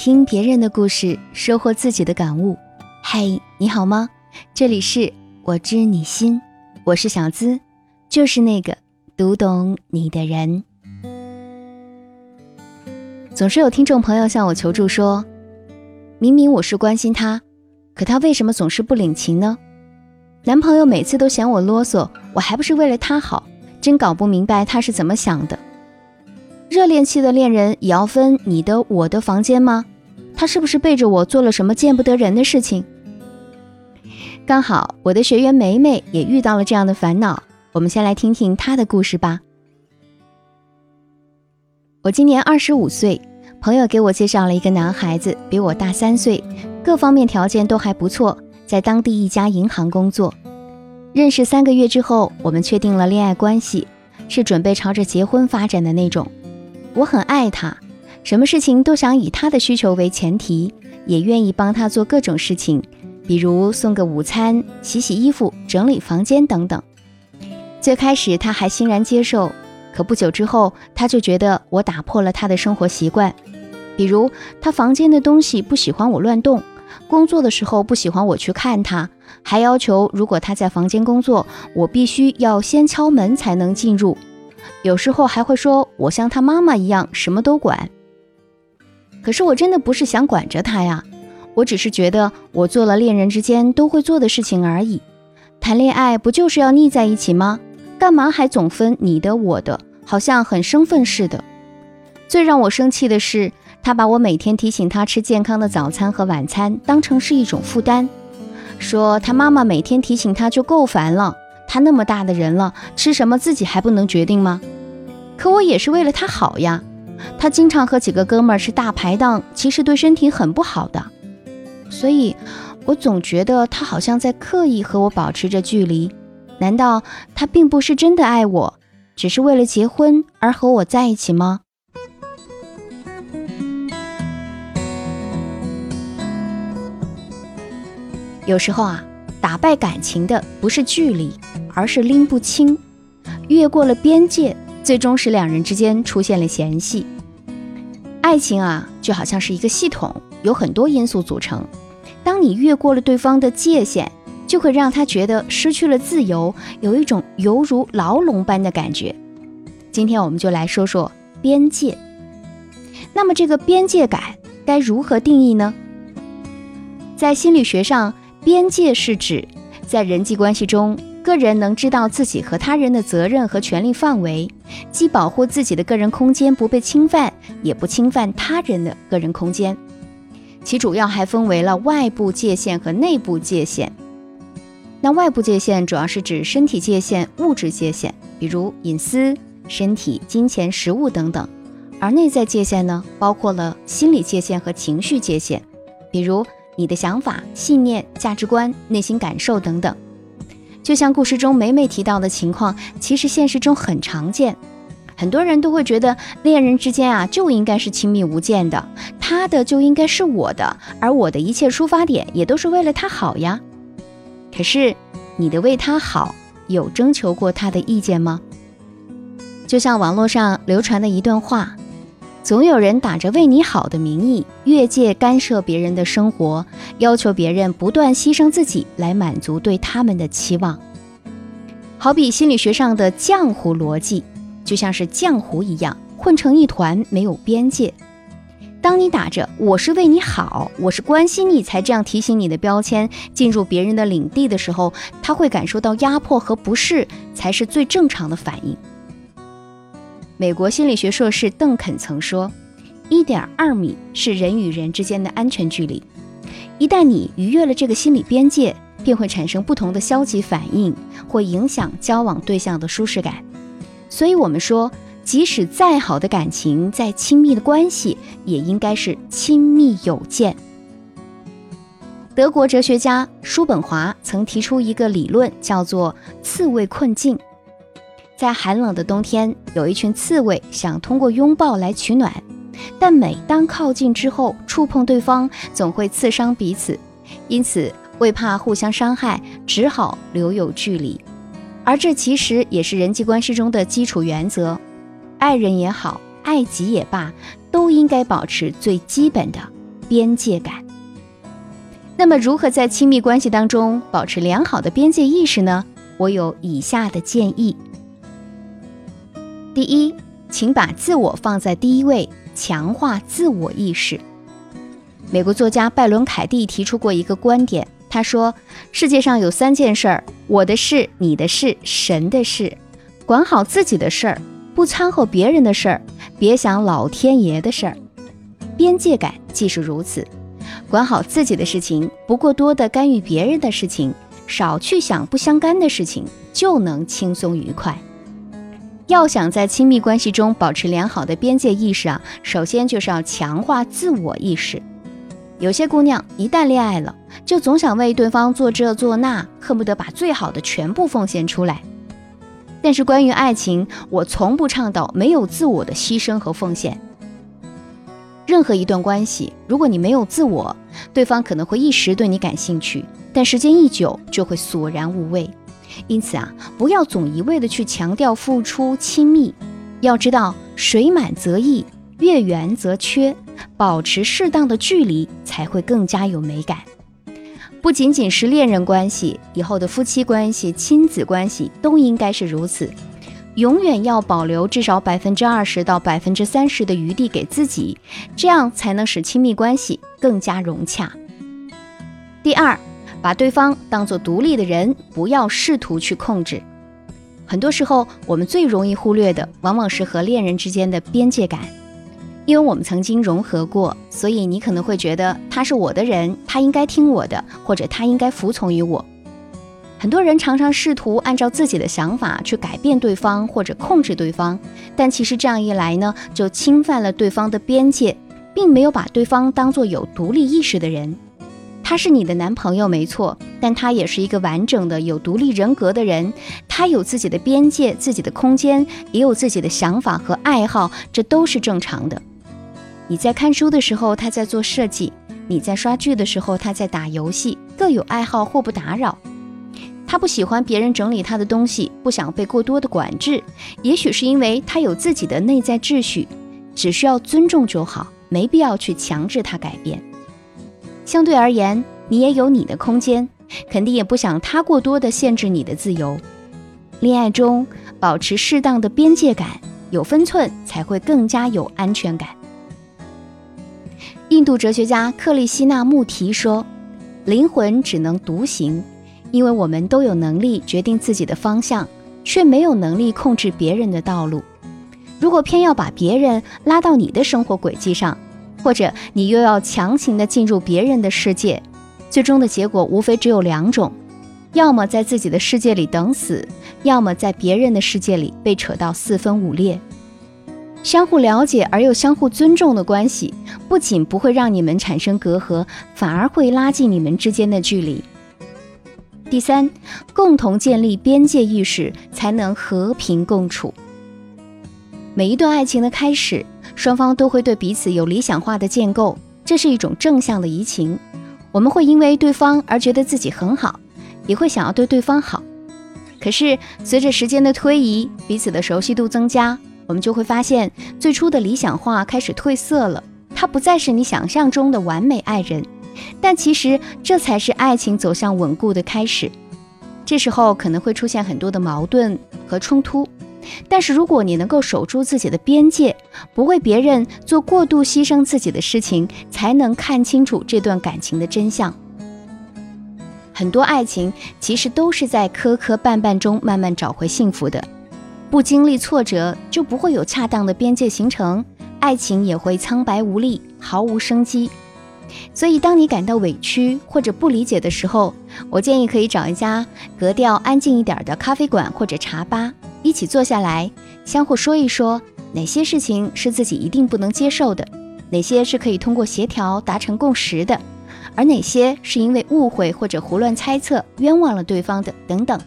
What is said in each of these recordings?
听别人的故事，收获自己的感悟。嗨，你好吗？这里是我知你心，我是小资，就是那个读懂你的人。总是有听众朋友向我求助说，明明我是关心他，可他为什么总是不领情呢？男朋友每次都嫌我啰嗦，我还不是为了他好，真搞不明白他是怎么想的。热恋期的恋人也要分你的我的房间吗？他是不是背着我做了什么见不得人的事情？刚好我的学员梅梅也遇到了这样的烦恼，我们先来听听她的故事吧。我今年二十五岁，朋友给我介绍了一个男孩子，比我大三岁，各方面条件都还不错，在当地一家银行工作。认识三个月之后，我们确定了恋爱关系，是准备朝着结婚发展的那种。我很爱他，什么事情都想以他的需求为前提，也愿意帮他做各种事情，比如送个午餐、洗洗衣服、整理房间等等。最开始他还欣然接受，可不久之后，他就觉得我打破了他的生活习惯，比如他房间的东西不喜欢我乱动，工作的时候不喜欢我去看他，还要求如果他在房间工作，我必须要先敲门才能进入。有时候还会说我像他妈妈一样什么都管，可是我真的不是想管着他呀，我只是觉得我做了恋人之间都会做的事情而已。谈恋爱不就是要腻在一起吗？干嘛还总分你的我的，好像很生分似的。最让我生气的是，他把我每天提醒他吃健康的早餐和晚餐当成是一种负担，说他妈妈每天提醒他就够烦了。他那么大的人了，吃什么自己还不能决定吗？可我也是为了他好呀。他经常和几个哥们儿吃大排档，其实对身体很不好的。所以，我总觉得他好像在刻意和我保持着距离。难道他并不是真的爱我，只是为了结婚而和我在一起吗？有时候啊。打败感情的不是距离，而是拎不清，越过了边界，最终使两人之间出现了嫌隙。爱情啊，就好像是一个系统，有很多因素组成。当你越过了对方的界限，就会让他觉得失去了自由，有一种犹如牢笼般的感觉。今天我们就来说说边界。那么这个边界感该如何定义呢？在心理学上。边界是指在人际关系中，个人能知道自己和他人的责任和权利范围，既保护自己的个人空间不被侵犯，也不侵犯他人的个人空间。其主要还分为了外部界限和内部界限。那外部界限主要是指身体界限、物质界限，比如隐私、身体、金钱、食物等等；而内在界限呢，包括了心理界限和情绪界限，比如。你的想法、信念、价值观、内心感受等等，就像故事中梅梅提到的情况，其实现实中很常见。很多人都会觉得恋人之间啊就应该是亲密无间的，他的就应该是我的，而我的一切出发点也都是为了他好呀。可是你的为他好，有征求过他的意见吗？就像网络上流传的一段话。总有人打着为你好的名义越界干涉别人的生活，要求别人不断牺牲自己来满足对他们的期望。好比心理学上的浆糊逻辑，就像是浆糊一样混成一团，没有边界。当你打着“我是为你好，我是关心你才这样提醒你的”标签进入别人的领地的时候，他会感受到压迫和不适，才是最正常的反应。美国心理学硕士邓肯曾说：“一点二米是人与人之间的安全距离，一旦你逾越了这个心理边界，便会产生不同的消极反应，会影响交往对象的舒适感。所以，我们说，即使再好的感情，再亲密的关系，也应该是亲密有间。”德国哲学家叔本华曾提出一个理论，叫做“刺猬困境”。在寒冷的冬天，有一群刺猬想通过拥抱来取暖，但每当靠近之后，触碰对方总会刺伤彼此，因此为怕互相伤害，只好留有距离。而这其实也是人际关系中的基础原则，爱人也好，爱己也罢，都应该保持最基本的边界感。那么，如何在亲密关系当中保持良好的边界意识呢？我有以下的建议：第一，请把自我放在第一位，强化自我意识。美国作家拜伦·凯蒂提出过一个观点，他说：“世界上有三件事儿，我的事、你的事、神的事。管好自己的事儿，不掺和别人的事儿，别想老天爷的事儿。边界感既是如此。”管好自己的事情，不过多的干预别人的事情，少去想不相干的事情，就能轻松愉快。要想在亲密关系中保持良好的边界意识啊，首先就是要强化自我意识。有些姑娘一旦恋爱了，就总想为对方做这做那，恨不得把最好的全部奉献出来。但是关于爱情，我从不倡导没有自我的牺牲和奉献。任何一段关系，如果你没有自我，对方可能会一时对你感兴趣，但时间一久就会索然无味。因此啊，不要总一味的去强调付出、亲密。要知道，水满则溢，月圆则缺，保持适当的距离才会更加有美感。不仅仅是恋人关系，以后的夫妻关系、亲子关系都应该是如此。永远要保留至少百分之二十到百分之三十的余地给自己，这样才能使亲密关系更加融洽。第二，把对方当做独立的人，不要试图去控制。很多时候，我们最容易忽略的，往往是和恋人之间的边界感。因为我们曾经融合过，所以你可能会觉得他是我的人，他应该听我的，或者他应该服从于我。很多人常常试图按照自己的想法去改变对方或者控制对方，但其实这样一来呢，就侵犯了对方的边界，并没有把对方当做有独立意识的人。他是你的男朋友没错，但他也是一个完整的有独立人格的人，他有自己的边界、自己的空间，也有自己的想法和爱好，这都是正常的。你在看书的时候，他在做设计；你在刷剧的时候，他在打游戏，各有爱好，互不打扰。他不喜欢别人整理他的东西，不想被过多的管制，也许是因为他有自己的内在秩序，只需要尊重就好，没必要去强制他改变。相对而言，你也有你的空间，肯定也不想他过多的限制你的自由。恋爱中保持适当的边界感，有分寸才会更加有安全感。印度哲学家克利希纳穆提说：“灵魂只能独行。”因为我们都有能力决定自己的方向，却没有能力控制别人的道路。如果偏要把别人拉到你的生活轨迹上，或者你又要强行的进入别人的世界，最终的结果无非只有两种：要么在自己的世界里等死，要么在别人的世界里被扯到四分五裂。相互了解而又相互尊重的关系，不仅不会让你们产生隔阂，反而会拉近你们之间的距离。第三，共同建立边界意识，才能和平共处。每一段爱情的开始，双方都会对彼此有理想化的建构，这是一种正向的移情。我们会因为对方而觉得自己很好，也会想要对对方好。可是随着时间的推移，彼此的熟悉度增加，我们就会发现，最初的理想化开始褪色了，他不再是你想象中的完美爱人。但其实这才是爱情走向稳固的开始，这时候可能会出现很多的矛盾和冲突，但是如果你能够守住自己的边界，不为别人做过度牺牲自己的事情，才能看清楚这段感情的真相。很多爱情其实都是在磕磕绊绊中慢慢找回幸福的，不经历挫折就不会有恰当的边界形成，爱情也会苍白无力，毫无生机。所以，当你感到委屈或者不理解的时候，我建议可以找一家格调安静一点的咖啡馆或者茶吧，一起坐下来，相互说一说哪些事情是自己一定不能接受的，哪些是可以通过协调达成共识的，而哪些是因为误会或者胡乱猜测冤枉了对方的等等。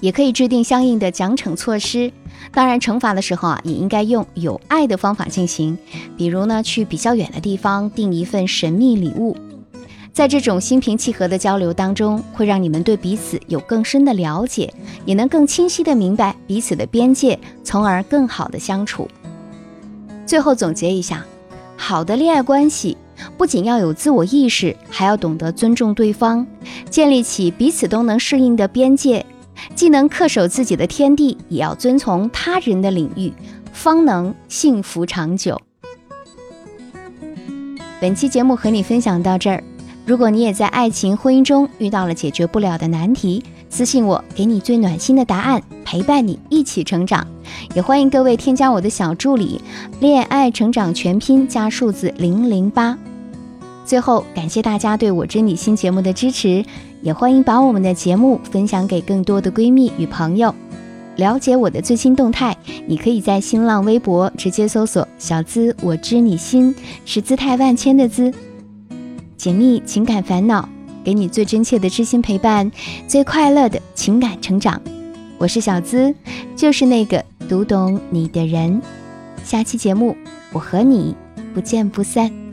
也可以制定相应的奖惩措施。当然，惩罚的时候啊，也应该用有爱的方法进行。比如呢，去比较远的地方订一份神秘礼物。在这种心平气和的交流当中，会让你们对彼此有更深的了解，也能更清晰的明白彼此的边界，从而更好的相处。最后总结一下，好的恋爱关系不仅要有自我意识，还要懂得尊重对方，建立起彼此都能适应的边界，既能恪守自己的天地，也要遵从他人的领域，方能幸福长久。本期节目和你分享到这儿。如果你也在爱情婚姻中遇到了解决不了的难题，私信我，给你最暖心的答案，陪伴你一起成长。也欢迎各位添加我的小助理“恋爱成长全拼”加数字零零八。最后，感谢大家对我知你心节目的支持，也欢迎把我们的节目分享给更多的闺蜜与朋友。了解我的最新动态，你可以在新浪微博直接搜索“小资我知你心”，是姿态万千的“资”。解密情感烦恼，给你最真切的知心陪伴，最快乐的情感成长。我是小资，就是那个读懂你的人。下期节目，我和你不见不散。